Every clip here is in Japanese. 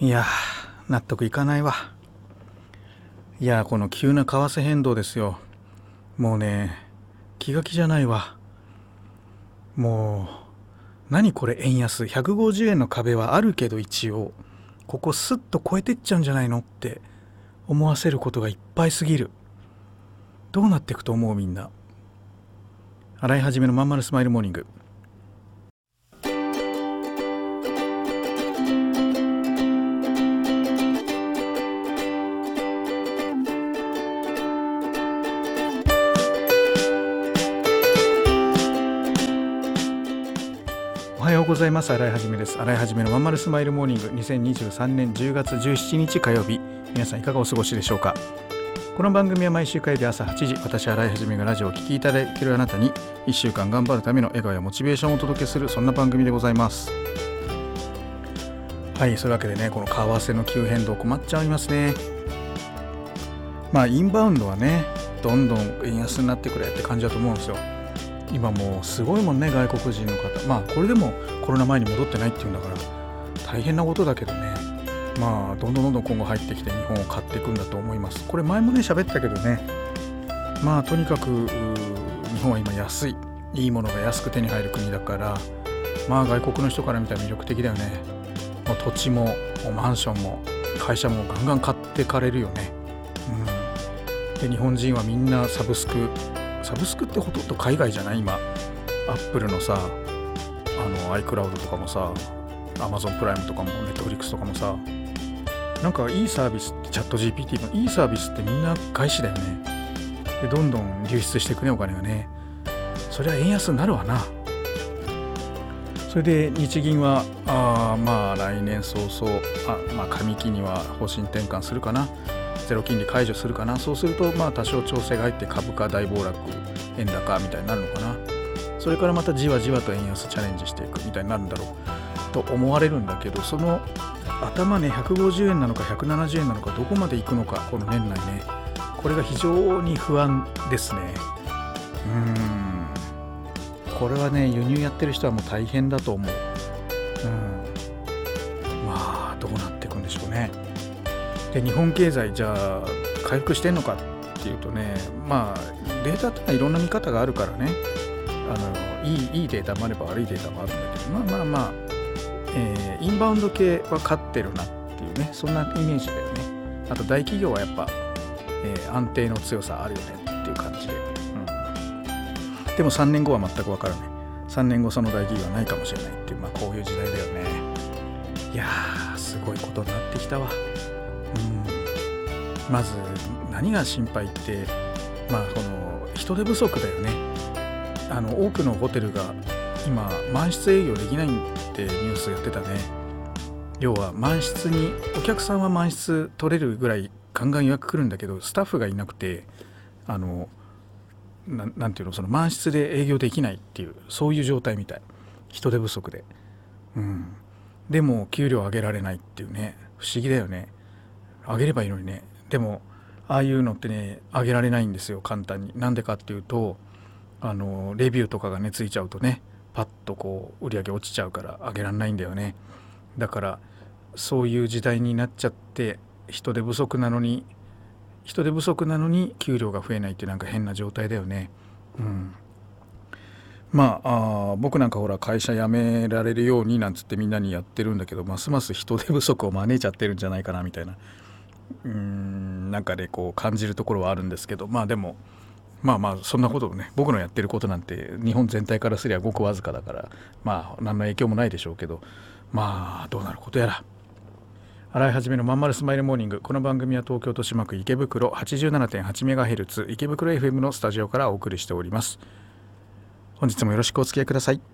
いや納得いかないわ。いやこの急な為替変動ですよ。もうね気が気じゃないわ。もう何これ円安。150円の壁はあるけど一応。ここスッと超えてっちゃうんじゃないのって思わせることがいっぱいすぎる。どうなっていくと思うみんな。洗い始めのまんまるスマイルモーニング。ざいます。洗いはじめです。洗いはじめのまんまるスマイルモーニング。2023年10月17日火曜日皆さんいかがお過ごしでしょうか？この番組は毎週火曜日朝8時私洗いはじめがラジオを聴きいただいているあなたに1週間頑張るための笑顔やモチベーションをお届けするそんな番組でございます。はいそういうわけでねこの為替の急変動困っちゃいますね。まあインバウンドはねどんどん円安になってくれって感じだと思うんですよ。今もうすごいもんね外国人の方。まあこれでもコロナ前に戻ってないっていうんだから大変なことだけどね。まあどんどんどんどん今後入ってきて日本を買っていくんだと思います。これ前もね喋ったけどね。まあとにかく日本は今安い。いいものが安く手に入る国だからまあ外国の人から見たら魅力的だよね。もう土地もマンションも会社もガンガン買ってかれるよね。うん。で日本人はみんなサブスクサブスクってほとんど海外じゃない今。アップルのさあの iCloud とかもさ Amazon プライムとかも Netflix とかもさ。なんかいいサービスってチャット GPT のいいサービスってみんな外資だよね。でどんどん流出していくねお金がね。そりゃ円安になるわな。それで日銀はあまあ来年早々あ、まあ、上期には方針転換するかな。ゼロ金利解除するかな。そうするとまあ多少調整が入って株価大暴落円高みたいになるのかな。それからまたじわじわと円安チャレンジしていくみたいになるんだろう。と思われるんだけどその頭ね150円なのか170円なのかどこまでいくのかこの年内ね。これが非常に不安ですね。うん。これはね輸入やってる人はもう大変だと思う。うん。で日本経済じゃあ回復してんのかっていうとねまあデータってのはいろんな見方があるからね。あのいいいいデータもあれば悪いデータもあるんだけどまあまあまあ、えーインバウンド系は勝ってるなっていうねそんなイメージだよね。あと大企業はやっぱ、えー安定の強さあるよねっていう感じで、うん、でも3年後は全く分からない。3年後その大企業はないかもしれないっていうまあこういう時代だよね。いやーすごいことになってきたわ。うん。まず何が心配ってまあこの人手不足だよね。あの多くのホテルが今満室営業できないってニュースやってたね。要は満室にお客さんは満室取れるぐらいガンガン予約来るんだけどスタッフがいなくてあのななていうのその満室で営業できないっていうそういう状態みたい。人手不足で。うん。でも給料上げられないっていうね。不思議だよね。上げればいいのにね。でもああいうのってね上げられないんですよ簡単に。なんでかっていうとあのレビューとかがねついちゃうとねパッとこう売り上げ落ちちゃうから上げられないんだよね。だからそういう時代になっちゃって人手不足なのに人手不足なのに給料が増えないってなんか変な状態だよね。うん。まああ僕なんかほら会社辞められるようになんつってみんなにやってるんだけどますます人手不足を招いちゃってるんじゃないかなみたいな。うんなんかでこう感じるところはあるんですけどまあでもまあまあそんなことをね僕のやってることなんて日本全体からすりゃごくわずかだからまあ何の影響もないでしょうけどまあどうなることやら。洗い始めのまんまるスマイルモーニングこの番組は東京豊島区池袋 87.8MHz 池袋 FM のスタジオからお送りしております。本日もよろしくお付き合いください。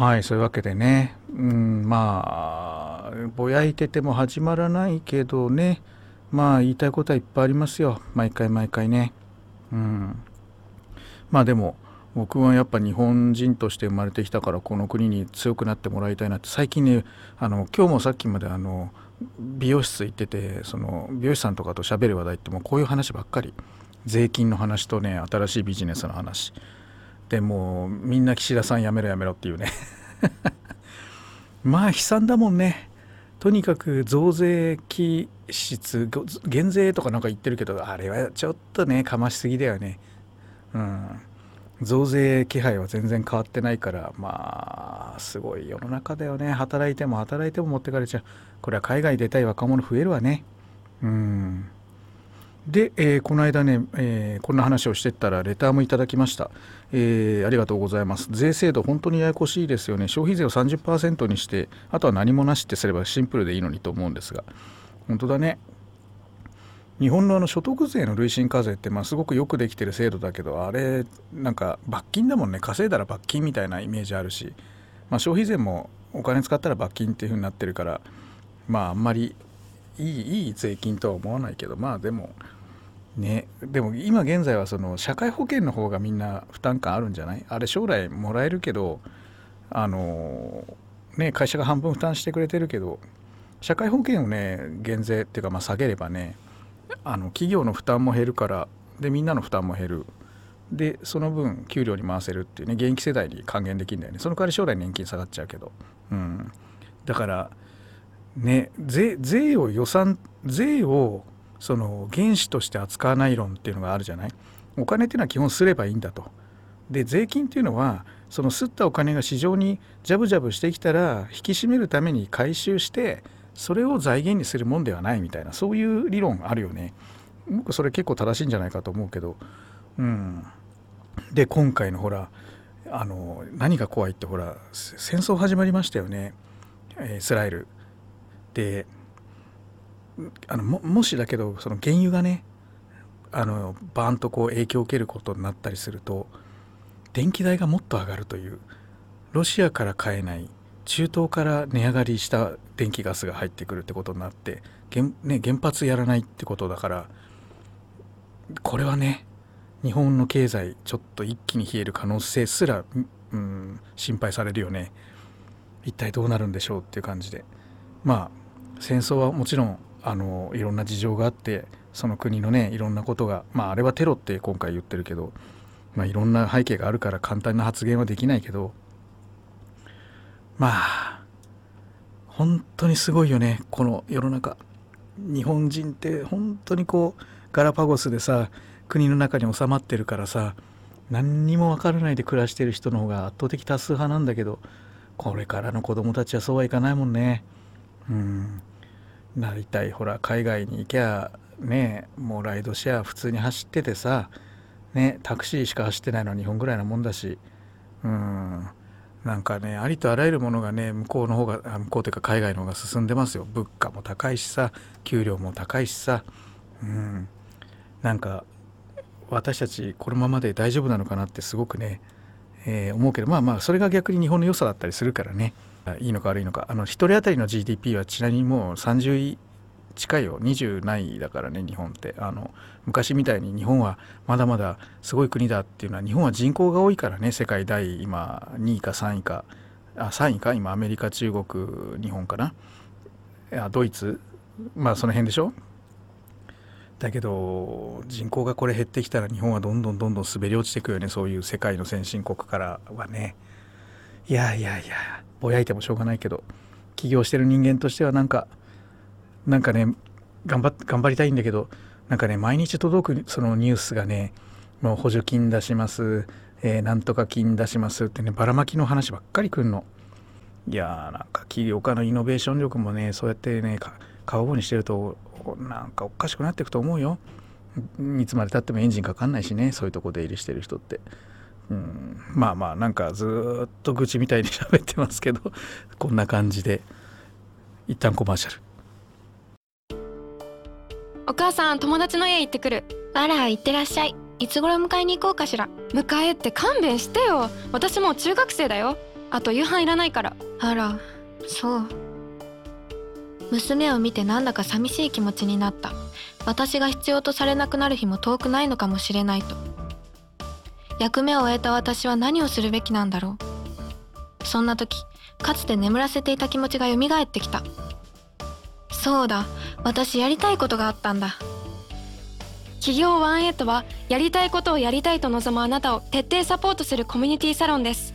はいそういうわけでね。うんまあぼやいてても始まらないけどね。まあ言いたいことはいっぱいありますよ。毎回毎回ね。うん。まあでも僕はやっぱ日本人として生まれてきたからこの国に強くなってもらいたいなって。最近ねあの今日もさっきまであの美容室行っててその美容師さんとかと喋る話題ってもうこういう話ばっかり。税金の話とね新しいビジネスの話。でもうみんな岸田さんやめろやめろっていうね。まあ悲惨だもんね。とにかく増税期室減税とかなんか言ってるけどあれはちょっとねかましすぎだよね。うん。増税気配は全然変わってないからまあすごい世の中だよね。働いても働いても持ってかれちゃう。これは海外出たい若者増えるわね。うん。で、えー、この間ね、えー、こんな話をしてったらレターもいただきました、えー、ありがとうございます。税制度本当にややこしいですよね。消費税を30%にしてあとは何もなしってすればシンプルでいいのにと思うんですが。本当だね。日本のあの所得税の累進課税ってまあすごくよくできてる制度だけどあれなんか罰金だもんね。稼いだら罰金みたいなイメージあるし、まあ、消費税もお金使ったら罰金っていう風になってるからまああんまりいいいい税金とは思わないけどまあでもね。でも今現在はその社会保険の方がみんな負担感あるんじゃない？あれ将来もらえるけどあのね会社が半分負担してくれてるけど社会保険をね減税っていうかまあ下げればねあの企業の負担も減るからでみんなの負担も減る。でその分給料に回せるっていうね現役世代に還元できるんだよね。その代わり将来年金下がっちゃうけど、うん、だからね税税を予算税をその原資として扱わない論っていうのがあるじゃない？お金っていうのは基本すればいいんだと。で税金っていうのはその吸ったお金が市場にジャブジャブしてきたら引き締めるために回収してそれを財源にするもんではないみたいなそういう理論あるよね。僕それ結構正しいんじゃないかと思うけど。うん。で今回のほらあの何が怖いってほら戦争始まりましたよね。イスラエル。であのもしだけどその原油がねあのバーンとこう影響を受けることになったりすると電気代がもっと上がるというロシアから買えない中東から値上がりした電気ガスが入ってくるってことになって原,、ね、原発やらないってことだからこれはね日本の経済ちょっと一気に冷える可能性すら、うん、心配されるよね。一体どうなるんでしょうっていう感じで。まあ戦争はもちろんあのいろんな事情があってその国のねいろんなことがまああれはテロって今回言ってるけど、まあ、いろんな背景があるから簡単な発言はできないけどまあ本当にすごいよねこの世の中。日本人って本当にこうガラパゴスでさ国の中に収まってるからさ何にも分からないで暮らしてる人の方が圧倒的多数派なんだけどこれからの子供たちはそうはいかないもんね。うん。なりたいほら海外に行きゃねもうライドシェア普通に走っててさねタクシーしか走ってないのは日本ぐらいなもんだし。うん。なんかねありとあらゆるものがね向こうの方が向こうというか海外の方が進んでますよ。物価も高いしさ給料も高いしさ。うん。なんか私たちこのままで大丈夫なのかなってすごくね、えー、思うけどまあまあそれが逆に日本の良さだったりするからね。いいのか悪いのか。あの1人当たりの GDP はちなみにもう30位近いよ。20ないだからね日本って。あの昔みたいに日本はまだまだすごい国だっていうのは日本は人口が多いからね世界第今2位か3位か。あ3位か？今アメリカ中国日本かな。いやドイツ。まあその辺でしょ？だけど人口がこれ減ってきたら日本はどんどんどんどん滑り落ちていくよね。そういう世界の先進国からはね。いやいやいやぼやいてもしょうがないけど起業してる人間としてはなんかなんかね頑張頑張りたいんだけどなんかね毎日届くそのニュースがねもう補助金出します、えー、なんとか金出しますってねばらまきの話ばっかりくんの。いやーなんか起業家のイノベーション力もねそうやってね過保護にしてるとなんかおかしくなっていくと思うよ。いつまでたってもエンジンかかんないしねそういうとこ出入りしてる人って。うん。まあまあなんかずっと愚痴みたいに喋ってますけど こんな感じで一旦コマーシャル。お母さん友達の家行ってくる。あら行ってらっしゃい。いつ頃迎えに行こうかしら。迎えって勘弁してよ。私もう中学生だよ。あと夕飯いらないから。あらそう。娘を見てなんだか寂しい気持ちになった。私が必要とされなくなる日も遠くないのかもしれないと役目を終えた私は何をするべきなんだろう。そんな時かつて眠らせていた気持ちが蘇ってきた。そうだ私やりたいことがあったんだ。企業ワンエイトはやりたいことをやりたいと望むあなたを徹底サポートするコミュニティサロンです。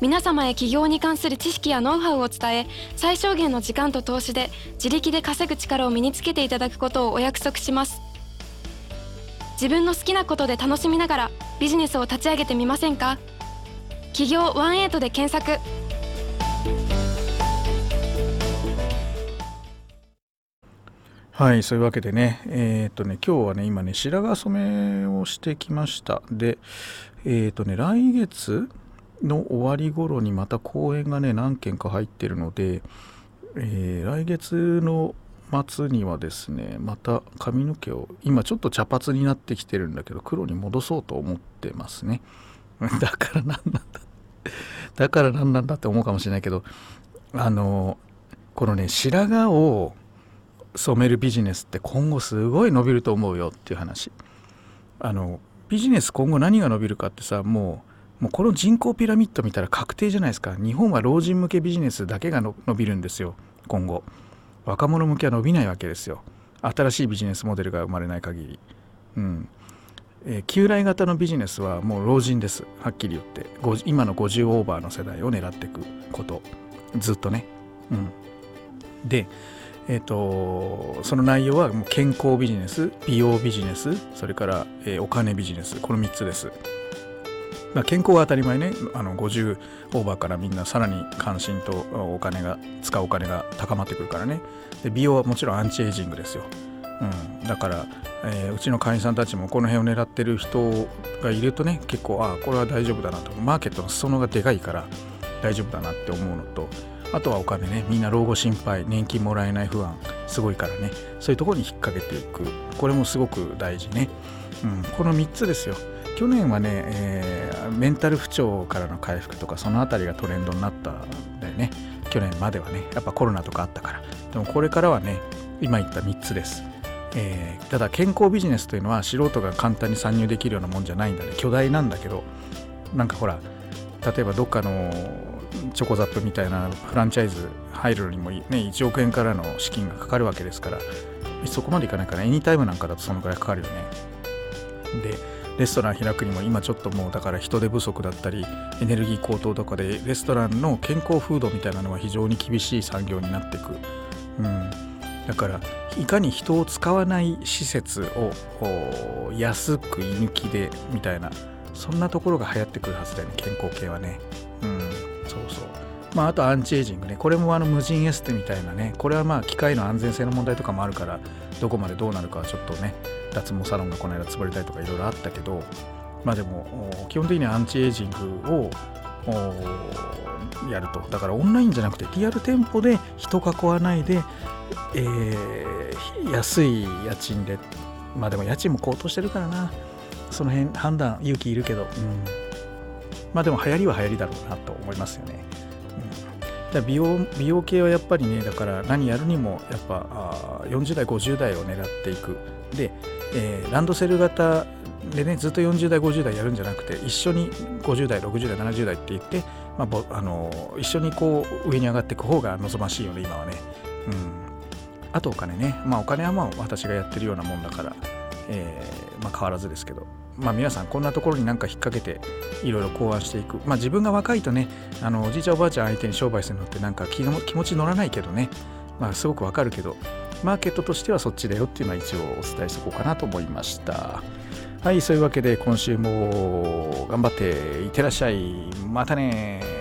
皆様へ起業に関する知識やノウハウを伝え最小限の時間と投資で自力で稼ぐ力を身につけていただくことをお約束します。自分の好きなことで楽しみながらビジネスを立ち上げてみませんか？企業ワンエイトで検索。はいそういうわけでねえっ、とね今日はね今ね白髪染めをしてきました。でえっ、とね来月の終わり頃にまた公演がね何件か入ってるので、えー、来月の末にはですねまた髪の毛を今ちょっと茶髪になってきてるんだけど黒に戻そうと思ってますね。だから何なんだだから何なんだって思うかもしれないけどあのこのね白髪を染めるビジネスって今後すごい伸びると思うよっていう話。あのビジネス今後何が伸びるかってさもうもうこの人口ピラミッド見たら確定じゃないですか。日本は老人向けビジネスだけが伸びるんですよ今後。若者向けは伸びないわけですよ。新しいビジネスモデルが生まれない限り。うん。えー、旧来型のビジネスはもう老人です。はっきり言って。今の50オーバーの世代を狙っていくこと。ずっとね。うん。でえーと、とその内容はもう健康ビジネス美容ビジネスそれから、えー、お金ビジネス。この3つです。まあ、健康は当たり前ね。あの50オーバーからみんなさらに関心とお金が使うお金が高まってくるからね。で美容はもちろんアンチエイジングですよ、うん、だから、えー、うちの会員さんたちもこの辺を狙ってる人がいるとね結構ああこれは大丈夫だなと。マーケットの裾野がでかいから大丈夫だなって思うのとあとはお金ね。みんな老後心配年金もらえない不安すごいからね。そういうところに引っ掛けていく。これもすごく大事ね、うん、この3つですよ。去年はね、えー、メンタル不調からの回復とかその辺りがトレンドになったんだよね。去年まではね。やっぱコロナとかあったから。でもこれからはね今言った3つです、えー、ただ健康ビジネスというのは素人が簡単に参入できるようなもんじゃないんだね。巨大なんだけどなんかほら例えばどっかのチョコザップみたいなフランチャイズ入るのにもね。1億円からの資金がかかるわけですからそこまでいかないからエニタイムなんかだとそのくらいかかるよね。でレストラン開くにも今ちょっともうだから人手不足だったりエネルギー高騰とかでレストランの健康フードみたいなのは非常に厳しい産業になっていく、うん、だからいかに人を使わない施設を安く居抜きでみたいなそんなところが流行ってくるはずだよね健康系はね。うん。そうそう。まあ、あとアンチエイジングね。これもあの無人エステみたいなね。これはまあ機械の安全性の問題とかもあるからどこまでどうなるかはちょっとね脱毛サロンがこの間潰れたりとかいろいろあったけどまあでも基本的にはアンチエイジングをやると。だからオンラインじゃなくてリアル店舗で人囲わないで、えー、安い家賃でまあでも家賃も高騰してるからな。その辺判断勇気いるけど、うん、まあでも流行りは流行りだろうなと思いますよね。美容美容系はやっぱりねだから何やるにもやっぱあ40代50代を狙っていく。で、えー、ランドセル型でねずっと40代50代やるんじゃなくて一緒に50代60代70代って言って、まあ、あの一緒にこう上に上がっていく方が望ましいよね今はね。うん。あとお金ね。まあお金はまあ私がやってるようなもんだから、えー、まあ変わらずですけどまあ、皆さんこんなところになんか引っ掛けていろいろ考案していく、まあ、自分が若いとねあのおじいちゃんおばあちゃん相手に商売するのってなんか気気持ち乗らないけどね、まあ、すごくわかるけどマーケットとしてはそっちだよっていうのは一応お伝えしとこうかなと思いました。はいそういうわけで今週も頑張っていってらっしゃい。またね